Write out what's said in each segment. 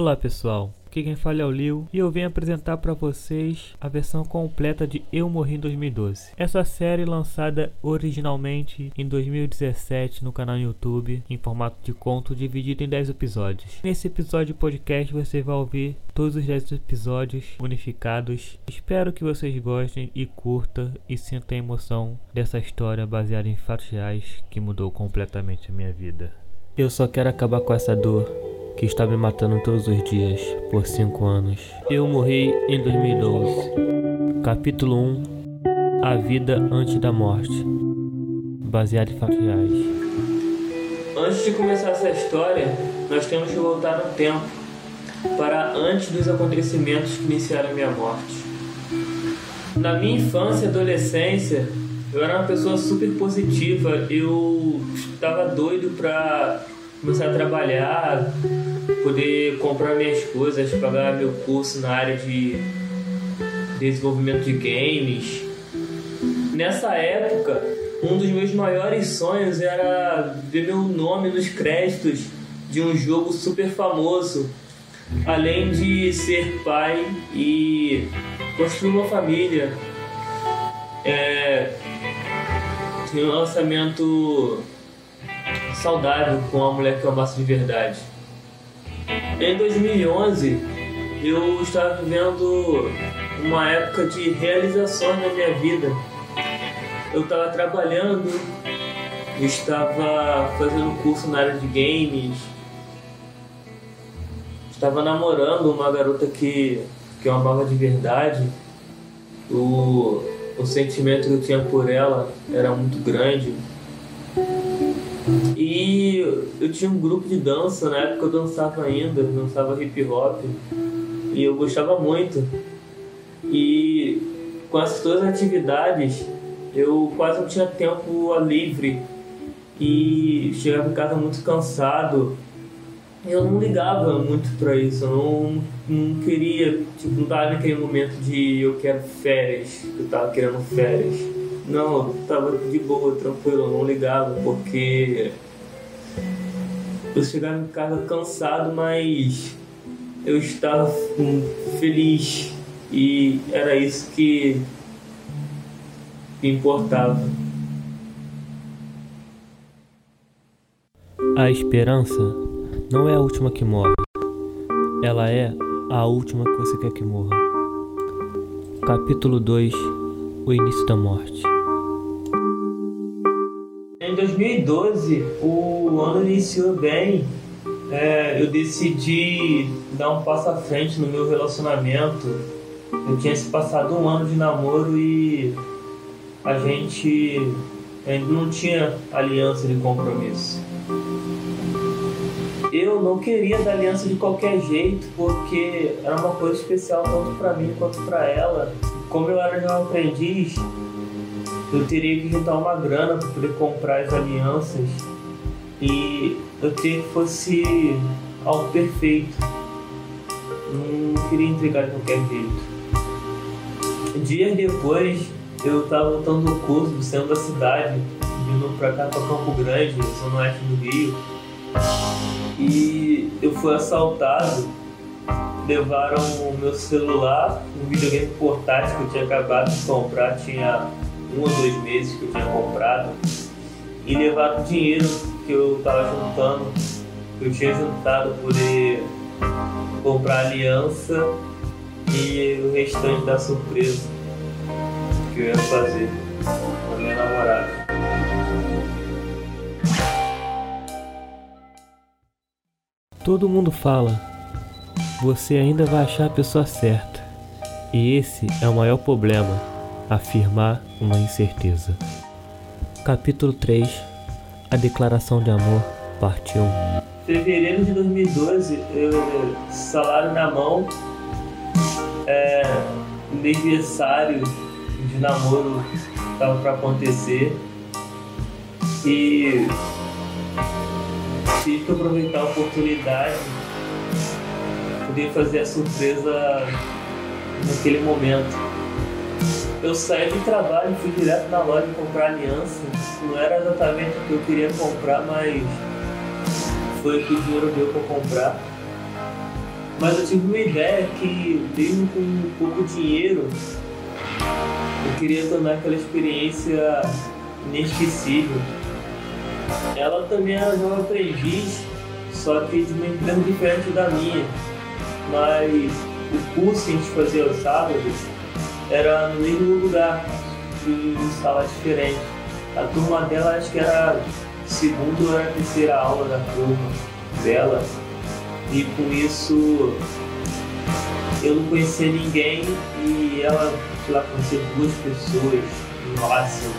Olá pessoal, aqui quem fala é o Liu e eu venho apresentar para vocês a versão completa de Eu Morri em 2012. Essa série lançada originalmente em 2017 no canal YouTube em formato de conto dividido em 10 episódios. Nesse episódio de podcast você vai ouvir todos os 10 episódios unificados. Espero que vocês gostem e curta e sinta a emoção dessa história baseada em fatos reais que mudou completamente a minha vida. Eu só quero acabar com essa dor que está me matando todos os dias por 5 anos. Eu morri em 2012. Capítulo 1 A Vida Antes da Morte Baseado em fatos reais. Antes de começar essa história, nós temos que voltar no tempo para antes dos acontecimentos que iniciaram minha morte. Na minha infância e adolescência, eu era uma pessoa super positiva, eu estava doido para começar a trabalhar, poder comprar minhas coisas, pagar meu curso na área de desenvolvimento de games. Nessa época, um dos meus maiores sonhos era ver meu nome nos créditos de um jogo super famoso, além de ser pai e construir uma família. É, um lançamento saudável com a mulher que eu amasse de verdade. Em 2011, eu estava vivendo uma época de realizações na minha vida. Eu estava trabalhando, estava fazendo curso na área de games, estava namorando uma garota que, que eu amava de verdade. O, o sentimento que eu tinha por ela era muito grande. Eu tinha um grupo de dança, na época eu dançava ainda, dançava hip hop. E eu gostava muito. E com essas duas atividades, eu quase não tinha tempo livre. E chegava em casa muito cansado. Eu não ligava muito pra isso, eu não, não queria, tipo, não tava naquele momento de eu quero férias, que eu tava querendo férias. Não, eu tava de boa, tranquilo, eu não ligava, porque eu chegava em casa cansado, mas eu estava feliz e era isso que, que importava. A esperança não é a última que morre, ela é a última que você quer que morra. Capítulo 2 O início da morte. Em 2012, o ano iniciou bem. É, eu decidi dar um passo à frente no meu relacionamento. Eu tinha se passado um ano de namoro e a gente ainda não tinha aliança de compromisso. Eu não queria dar aliança de qualquer jeito porque era uma coisa especial tanto para mim quanto para ela. Como eu era já um aprendiz, eu teria que juntar uma grana para poder comprar as alianças e eu queria que fosse algo perfeito. Não queria entregar de qualquer jeito. Dias depois, eu estava voltando do curso do centro da cidade, vindo para cá para Campo Grande, zona oeste do Rio, e eu fui assaltado. Levaram o meu celular, um videogame portátil que eu tinha acabado de comprar, tinha um ou dois meses que eu tinha comprado e levaram dinheiro que eu estava juntando, eu tinha juntado por comprar aliança e o restante da surpresa que eu ia fazer com a minha namorada. Todo mundo fala, você ainda vai achar a pessoa certa. E esse é o maior problema afirmar uma incerteza. Capítulo 3 A Declaração de Amor, parte 1 Fevereiro de 2012, eu, salário na mão, é, aniversário de namoro estava para acontecer. E tive que aproveitar a oportunidade poder fazer a surpresa naquele momento eu saí do trabalho, fui direto na loja comprar aliança. Não era exatamente o que eu queria comprar, mas foi o que o dinheiro deu para comprar. Mas eu tive uma ideia que, mesmo com pouco dinheiro, eu queria tornar aquela experiência inesquecível. Ela também era jovem aprendiz, só que de uma empresa diferente da minha. Mas o curso que a gente fazia aos sábados era no mesmo lugar, em sala diferente. A turma dela acho que era segunda ou terceira aula da turma dela. E com isso eu não conhecia ninguém e ela, sei lá, conhecia duas pessoas no máximo.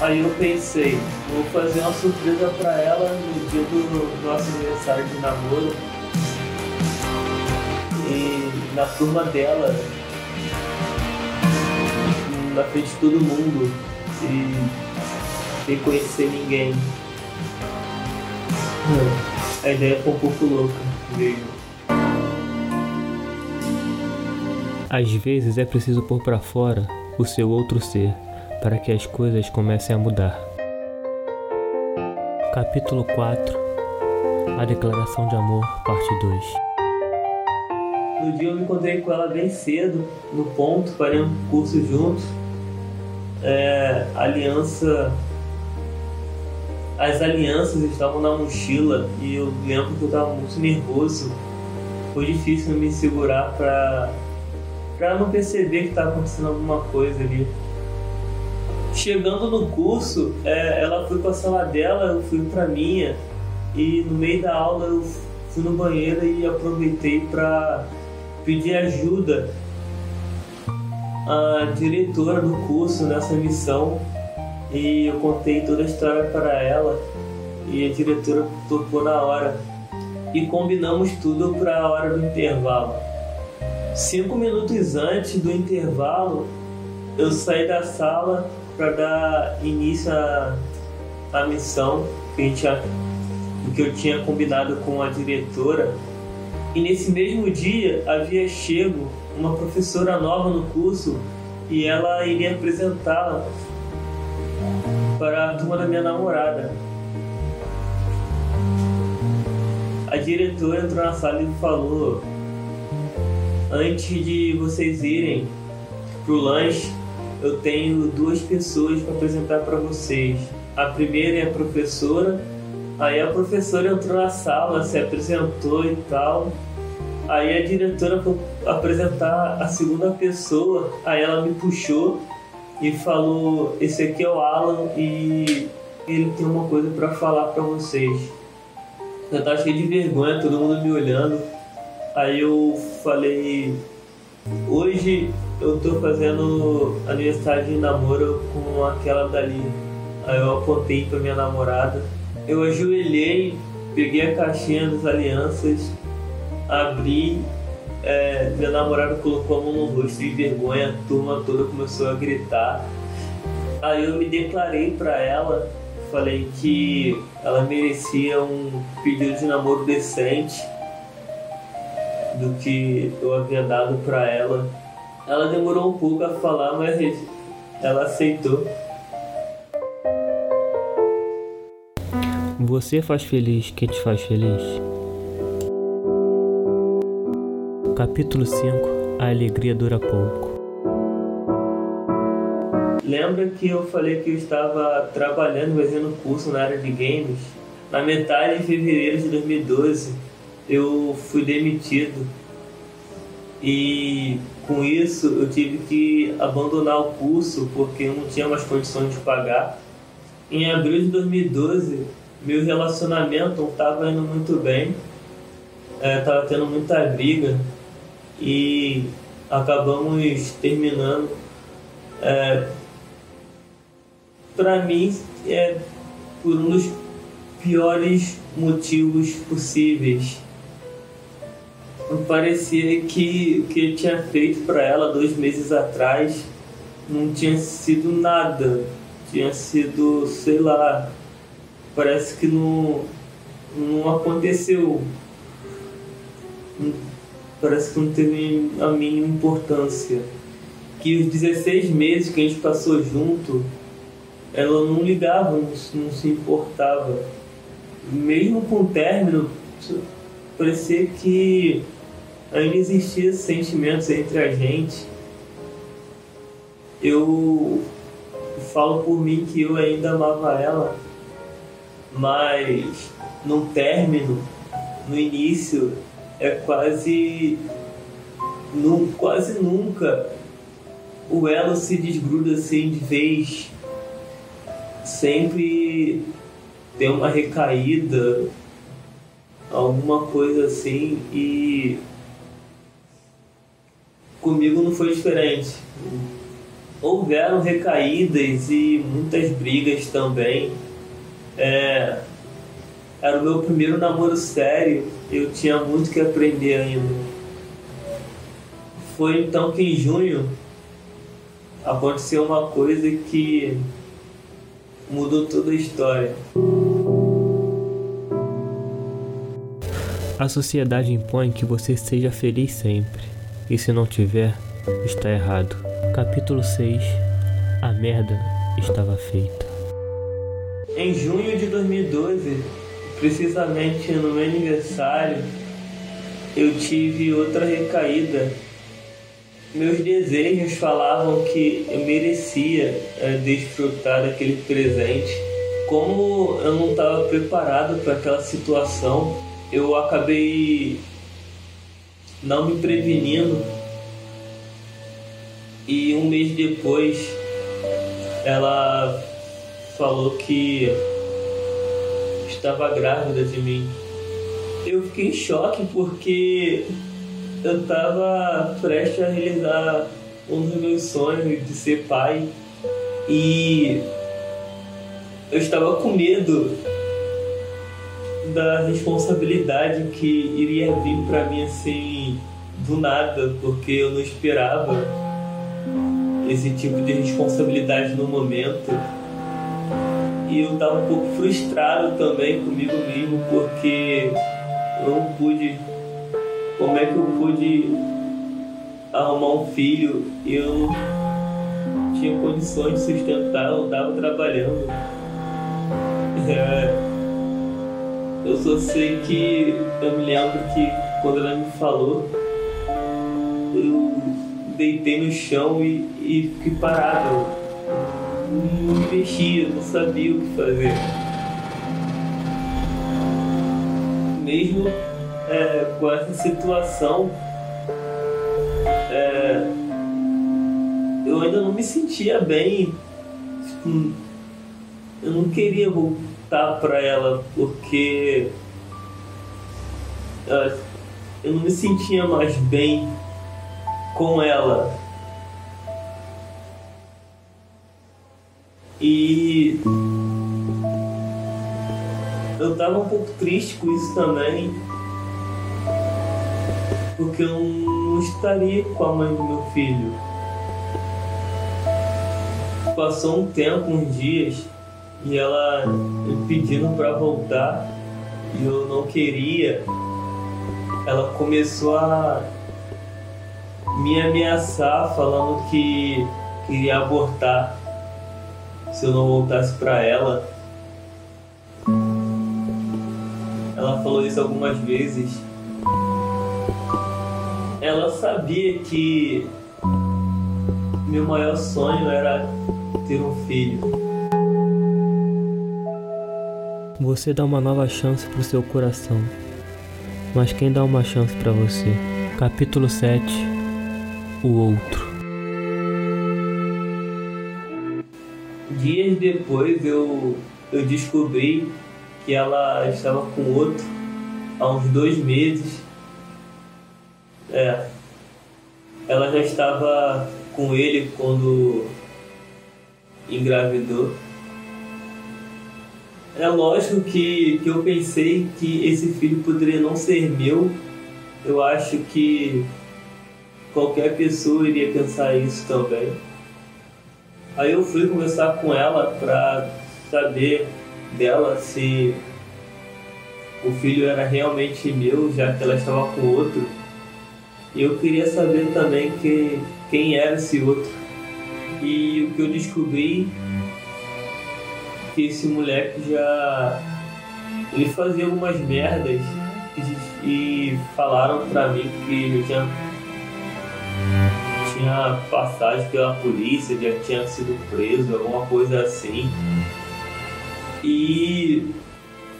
Aí eu pensei, vou fazer uma surpresa para ela no dia do nosso aniversário de namoro. E na turma dela, na frente de todo mundo, e sem conhecer ninguém. A ideia foi um pouco louca mesmo. Às vezes é preciso pôr para fora o seu outro ser para que as coisas comecem a mudar. Capítulo 4 A Declaração de Amor, Parte 2 No dia eu me encontrei com ela bem cedo, no ponto, parei um curso juntos. É, aliança. As alianças estavam na mochila e eu lembro que eu estava muito nervoso. Foi difícil me segurar para para não perceber que estava acontecendo alguma coisa ali. Chegando no curso, é, ela foi para a sala dela, eu fui para minha e no meio da aula eu fui no banheiro e aproveitei para pedir ajuda à diretora do curso nessa missão e eu contei toda a história para ela e a diretora topou na hora e combinamos tudo para a hora do intervalo. Cinco minutos antes do intervalo, eu saí da sala para dar início à, à missão que, a gente, que eu tinha combinado com a diretora. E nesse mesmo dia havia chego uma professora nova no curso e ela iria apresentá-la para a turma da minha namorada. A diretora entrou na sala e falou: Antes de vocês irem pro lanche, eu tenho duas pessoas para apresentar para vocês. A primeira é a professora. Aí a professora entrou na sala, se apresentou e tal. Aí a diretora foi apresentar a segunda pessoa. Aí ela me puxou e falou: Esse aqui é o Alan e ele tem uma coisa para falar para vocês. Eu tava cheio de vergonha, todo mundo me olhando. Aí eu falei: Hoje eu tô fazendo aniversário de namoro com aquela dali. Aí eu apontei pra minha namorada. Eu ajoelhei, peguei a caixinha das alianças, abri, é, minha namorada colocou a mão no rosto de vergonha, a turma toda começou a gritar. Aí eu me declarei para ela, falei que ela merecia um pedido de namoro decente do que eu havia dado para ela. Ela demorou um pouco a falar, mas ela aceitou. Você faz feliz quem te faz feliz? Capítulo 5 A alegria dura pouco. Lembra que eu falei que eu estava trabalhando, fazendo curso na área de games? Na metade de fevereiro de 2012, eu fui demitido. E com isso eu tive que abandonar o curso porque eu não tinha mais condições de pagar. Em abril de 2012, meu relacionamento não estava indo muito bem, estava é, tendo muita briga e acabamos terminando. É, Para mim, é por um dos piores motivos possíveis parecia que o que eu tinha feito para ela dois meses atrás não tinha sido nada. Tinha sido, sei lá, parece que não, não aconteceu. Parece que não teve a mínima importância. Que os 16 meses que a gente passou junto, ela não ligava, não, não se importava. Mesmo com o término, parecia que ainda existia sentimentos entre a gente. Eu falo por mim que eu ainda amava ela, mas no término, no início, é quase, quase nunca o elo se desgruda assim de vez. Sempre tem uma recaída, alguma coisa assim, e comigo não foi diferente. Houveram recaídas e muitas brigas também. É, era o meu primeiro namoro sério, eu tinha muito que aprender ainda. Foi então que em junho aconteceu uma coisa que mudou toda a história. A sociedade impõe que você seja feliz sempre, e se não tiver, está errado. Capítulo 6 A merda estava feita. Em junho de 2012, precisamente no meu aniversário, eu tive outra recaída. Meus desejos falavam que eu merecia é, desfrutar daquele presente. Como eu não estava preparado para aquela situação, eu acabei não me prevenindo e um mês depois ela falou que estava grávida de mim. Eu fiquei em choque porque eu estava prestes a realizar um dos meus sonhos de ser pai e eu estava com medo da responsabilidade que iria vir para mim assim do nada, porque eu não esperava esse tipo de responsabilidade no momento. E eu estava um pouco frustrado também comigo mesmo, porque eu não pude. Como é que eu pude arrumar um filho eu tinha condições de sustentar, eu estava trabalhando. É, eu só sei que eu me lembro que quando ela me falou, eu deitei no chão e, e fiquei parado. Não me mexia, não sabia o que fazer. Mesmo é, com essa situação, é, eu ainda não me sentia bem. Tipo, eu não queria voltar para ela porque uh, eu não me sentia mais bem com ela. E eu tava um pouco triste com isso também, porque eu não estaria com a mãe do meu filho. Passou um tempo, uns dias, e ela me pedindo para voltar e eu não queria. Ela começou a me ameaçar falando que queria abortar se eu não voltasse para ela. Ela falou isso algumas vezes. Ela sabia que meu maior sonho era ter um filho. Você dá uma nova chance pro seu coração. Mas quem dá uma chance para você? Capítulo 7 O outro. Dias depois eu, eu descobri que ela estava com outro há uns dois meses. É. Ela já estava com ele quando engravidou. É lógico que, que eu pensei que esse filho poderia não ser meu. Eu acho que qualquer pessoa iria pensar isso também. Aí eu fui conversar com ela para saber dela se o filho era realmente meu, já que ela estava com outro. E eu queria saber também que, quem era esse outro. E o que eu descobri que esse moleque já. Ele fazia algumas merdas e, e falaram pra mim que eu tinha, tinha passagem pela polícia, já tinha sido preso, alguma coisa assim. E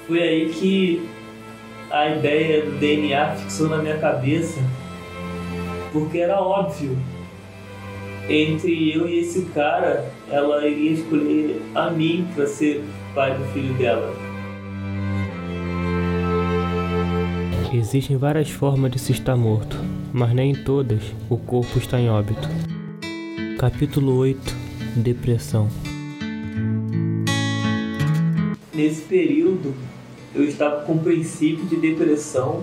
foi aí que a ideia do DNA fixou na minha cabeça, porque era óbvio. Entre eu e esse cara, ela iria escolher a mim para ser pai do filho dela. Existem várias formas de se estar morto, mas nem em todas o corpo está em óbito. Capítulo 8 Depressão Nesse período, eu estava com princípio de depressão.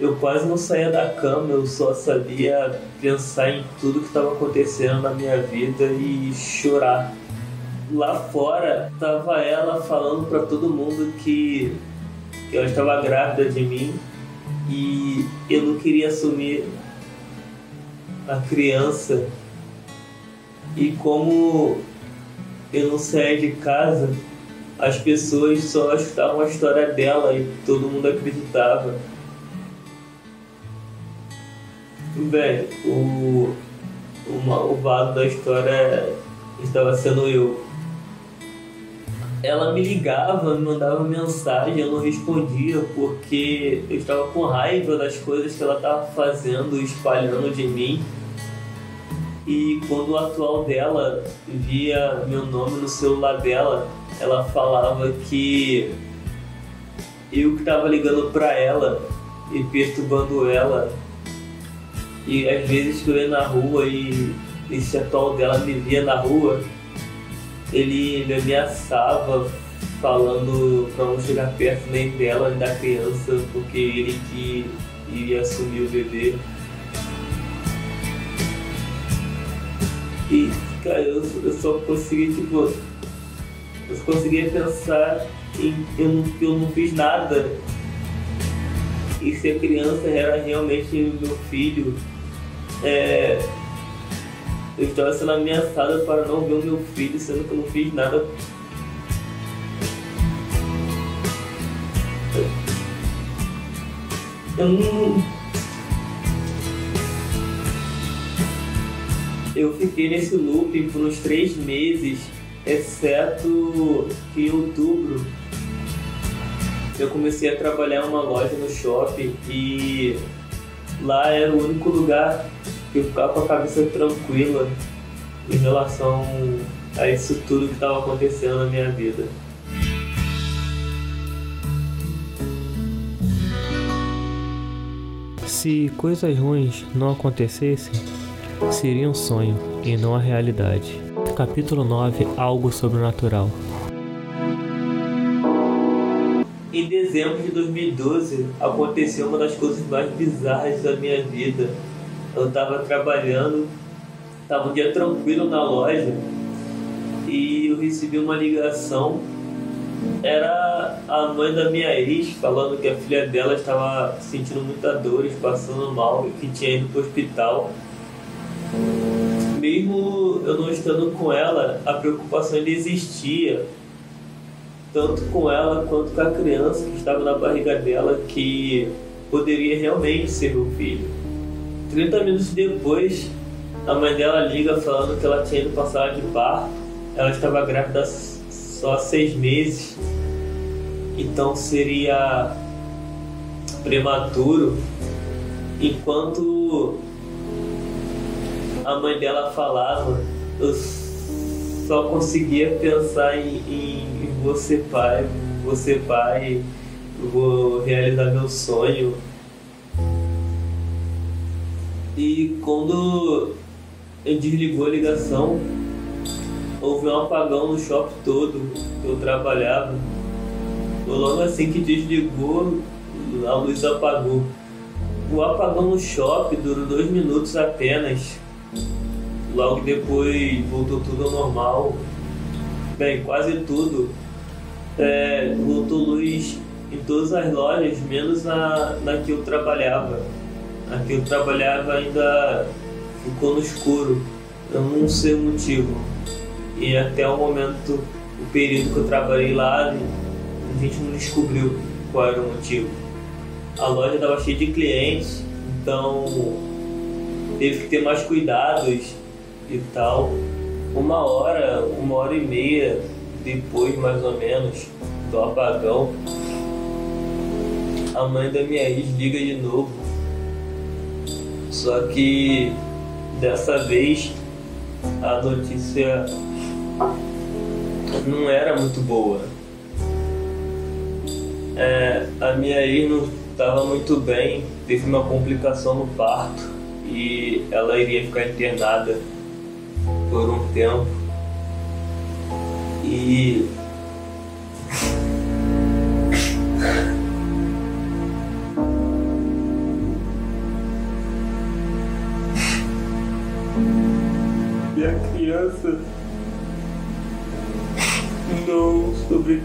Eu quase não saía da cama, eu só sabia pensar em tudo que estava acontecendo na minha vida e chorar. Lá fora, estava ela falando para todo mundo que, que ela estava grávida de mim e eu não queria assumir a criança. E como eu não saía de casa, as pessoas só escutavam a história dela e todo mundo acreditava. Bem, o, o malvado da história estava sendo eu. Ela me ligava, me mandava mensagem, eu não respondia porque eu estava com raiva das coisas que ela estava fazendo, espalhando de mim. E quando o atual dela via meu nome no celular dela, ela falava que eu que estava ligando para ela e perturbando ela. E às vezes que eu ia na rua e esse atual dela me via na rua, ele me ameaçava falando para não chegar perto nem dela nem da criança, porque ele que iria assumir o bebê. E, cara, eu, eu só consegui, tipo, eu conseguia pensar em eu não, eu não fiz nada. E se a criança era realmente meu filho, é, eu estava sendo ameaçada para não ver o meu filho, sendo que eu não fiz nada. Eu não. Eu fiquei nesse loop por uns três meses exceto que em outubro eu comecei a trabalhar em uma loja no shopping e lá era o único lugar eu ficava com a cabeça tranquila em relação a isso tudo que estava acontecendo na minha vida. Se coisas ruins não acontecessem, seria um sonho e não a realidade. Capítulo 9 Algo Sobrenatural Em dezembro de 2012 aconteceu uma das coisas mais bizarras da minha vida. Eu estava trabalhando, estava um dia tranquilo na loja e eu recebi uma ligação. Era a mãe da minha ex falando que a filha dela estava sentindo muita dor, passando mal e que tinha ido para o hospital mesmo eu não estando com ela, a preocupação ainda existia, tanto com ela quanto com a criança que estava na barriga dela, que poderia realmente ser meu filho. 30 minutos depois, a mãe dela liga falando que ela tinha ido passar de parto, ela estava grávida só seis meses, então seria prematuro, enquanto a mãe dela falava, eu só conseguia pensar em, em você pai, você pai, vou realizar meu sonho. E quando eu desligou a ligação, houve um apagão no shopping todo que eu trabalhava. Logo assim que desligou, a luz apagou. O apagão no shopping durou dois minutos apenas. Logo depois voltou tudo ao normal. Bem, quase tudo. É, voltou luz em todas as lojas, menos na, na que eu trabalhava. A que eu trabalhava ainda ficou no escuro. Eu não sei o motivo. E até o momento, o período que eu trabalhei lá, a gente não descobriu qual era o motivo. a loja estava cheia de clientes, então teve que ter mais cuidados e tal. Uma hora, uma hora e meia depois, mais ou menos, do apagão, a mãe da minha ex liga de novo. Só que dessa vez a notícia não era muito boa. É, a minha não estava muito bem, teve uma complicação no parto e ela iria ficar internada por um tempo. E e a criança não sobre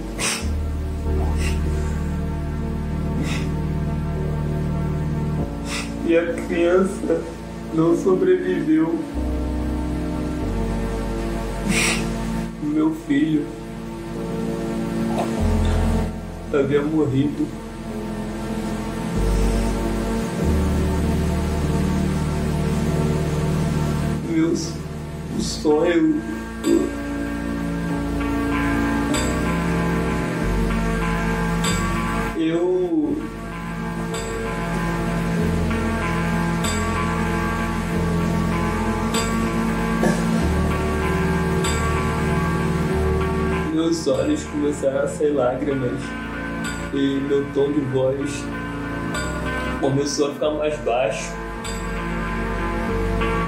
e a criança não sobreviveu. Meu filho havia morrido. Sonhos eu meus olhos começaram a sair lágrimas e meu tom de voz começou a ficar mais baixo.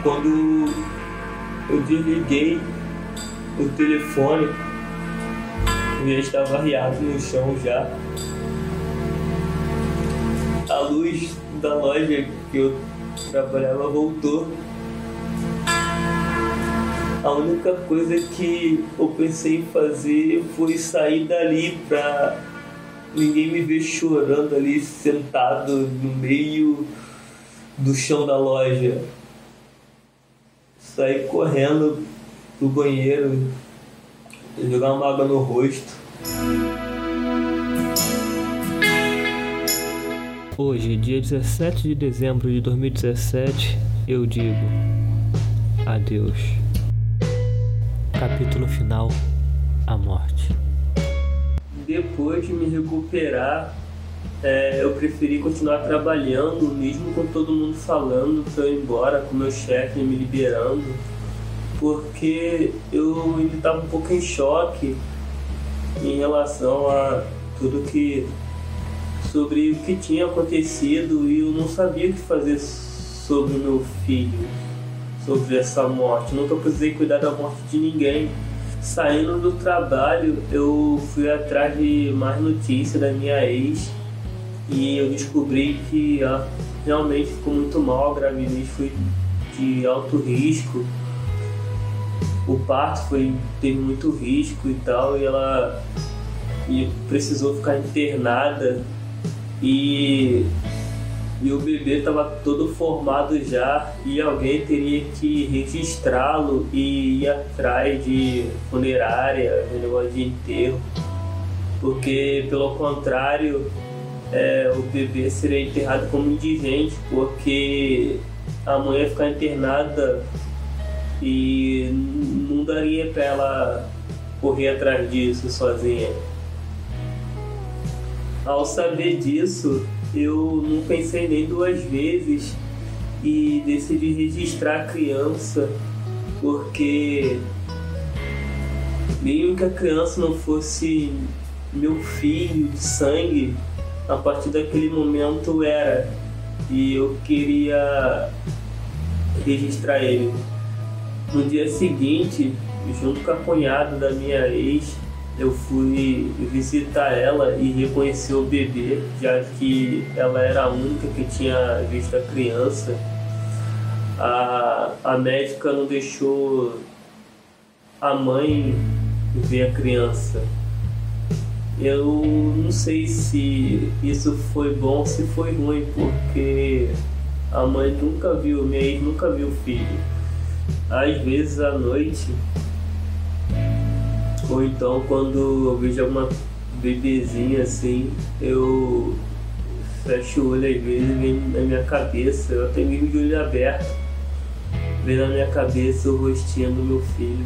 Quando eu desliguei o telefone, já estava arriado no chão já. A luz da loja que eu trabalhava voltou. A única coisa que eu pensei em fazer foi sair dali pra ninguém me ver chorando ali sentado no meio do chão da loja. Sair correndo pro banheiro, jogar uma água no rosto. Hoje, dia 17 de dezembro de 2017, eu digo adeus. Capítulo final: A morte. Depois de me recuperar, é, eu preferi continuar trabalhando, mesmo com todo mundo falando para eu embora, com meu chefe me liberando, porque eu ainda estava um pouco em choque em relação a tudo que sobre o que tinha acontecido e eu não sabia o que fazer sobre meu filho, sobre essa morte. Nunca precisei cuidar da morte de ninguém. Saindo do trabalho, eu fui atrás de mais notícias da minha ex e eu descobri que ela realmente ficou muito mal, a gravidez foi de alto risco. O parto foi teve muito risco e tal, e ela e precisou ficar internada e, e o bebê estava todo formado já e alguém teria que registrá-lo e ir atrás de funerária, negócio de enterro, porque pelo contrário é, o bebê seria enterrado como indigente, porque a mãe ia ficar internada e não daria para ela correr atrás disso sozinha. Ao saber disso, eu não pensei nem duas vezes e decidi registrar a criança, porque mesmo que a criança não fosse meu filho de sangue, a partir daquele momento era. E eu queria registrar ele. No dia seguinte, junto com a cunhada da minha ex, eu fui visitar ela e reconhecer o bebê, já que ela era a única que tinha visto a criança. A, a médica não deixou a mãe ver a criança. Eu não sei se isso foi bom ou se foi ruim, porque a mãe nunca viu, minha ex nunca viu o filho. Às vezes à noite ou então quando eu vejo alguma bebezinha assim, eu fecho o olho às vezes e vem na minha cabeça, eu até mesmo de olho aberto, vem na minha cabeça o rostinho do meu filho.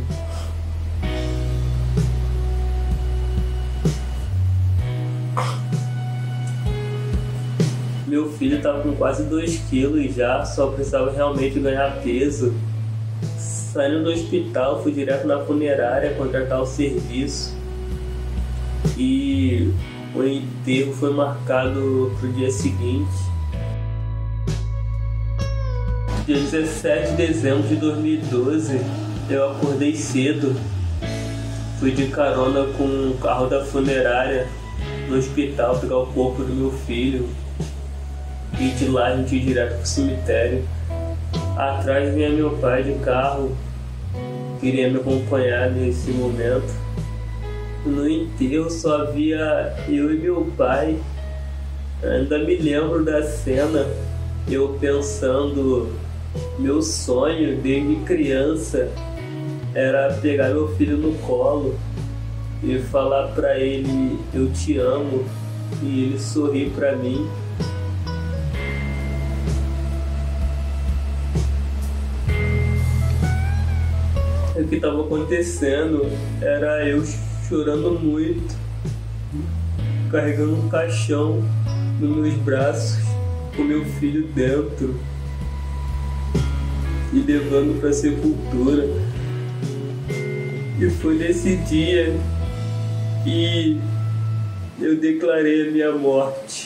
Meu filho estava com quase 2 quilos já, só precisava realmente ganhar peso. Saindo do hospital, fui direto na funerária contratar o serviço. E o enterro foi marcado para o dia seguinte. Dia 17 de dezembro de 2012, eu acordei cedo. Fui de carona com o carro da funerária no hospital pegar o corpo do meu filho. E de lá a gente ia direto pro cemitério. Atrás vinha meu pai de carro, queria me acompanhar nesse momento. No enterro só havia eu e meu pai. Ainda me lembro da cena, eu pensando, meu sonho desde criança era pegar meu filho no colo e falar para ele eu te amo e ele sorrir para mim. O que estava acontecendo era eu chorando muito, carregando um caixão nos meus braços, com meu filho dentro e levando para a sepultura. E foi nesse dia que eu declarei a minha morte.